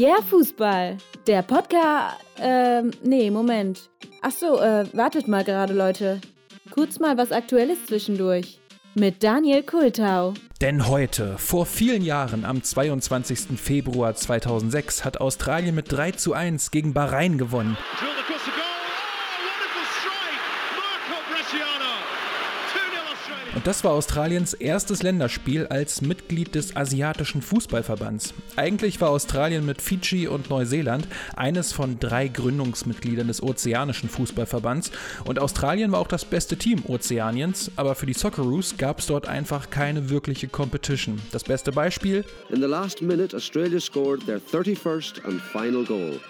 Yeah, Fußball. Der Podcast. Ähm, nee, Moment. Ach so, äh, wartet mal gerade, Leute. Kurz mal was Aktuelles zwischendurch. Mit Daniel Kultau. Denn heute, vor vielen Jahren, am 22. Februar 2006, hat Australien mit 3 zu 1 gegen Bahrain gewonnen. Und das war Australiens erstes Länderspiel als Mitglied des Asiatischen Fußballverbands. Eigentlich war Australien mit Fidschi und Neuseeland eines von drei Gründungsmitgliedern des Ozeanischen Fußballverbands und Australien war auch das beste Team Ozeaniens, aber für die Socceroos gab es dort einfach keine wirkliche Competition. Das beste Beispiel? In the last minute Australia scored their 31st and final goal.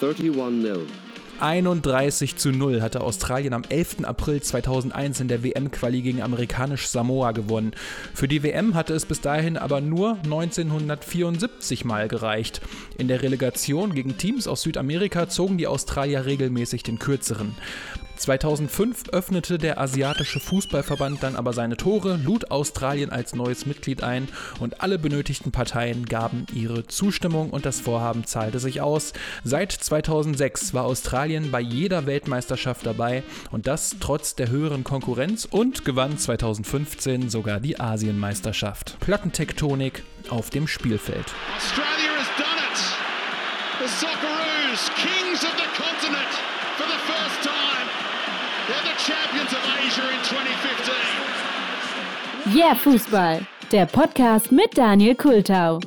31-0. 31 zu 0 hatte Australien am 11. April 2001 in der WM-Quali gegen amerikanisch Samoa gewonnen. Für die WM hatte es bis dahin aber nur 1974 Mal gereicht. In der Relegation gegen Teams aus Südamerika zogen die Australier regelmäßig den kürzeren. 2005 öffnete der Asiatische Fußballverband dann aber seine Tore, lud Australien als neues Mitglied ein und alle benötigten Parteien gaben ihre Zustimmung und das Vorhaben zahlte sich aus. Seit 2006 war Australien bei jeder Weltmeisterschaft dabei und das trotz der höheren Konkurrenz und gewann 2015 sogar die Asienmeisterschaft. Plattentektonik auf dem Spielfeld. Australia has done it. The Socceroos, Yeah, Fußball. Der Podcast mit Daniel Kultau.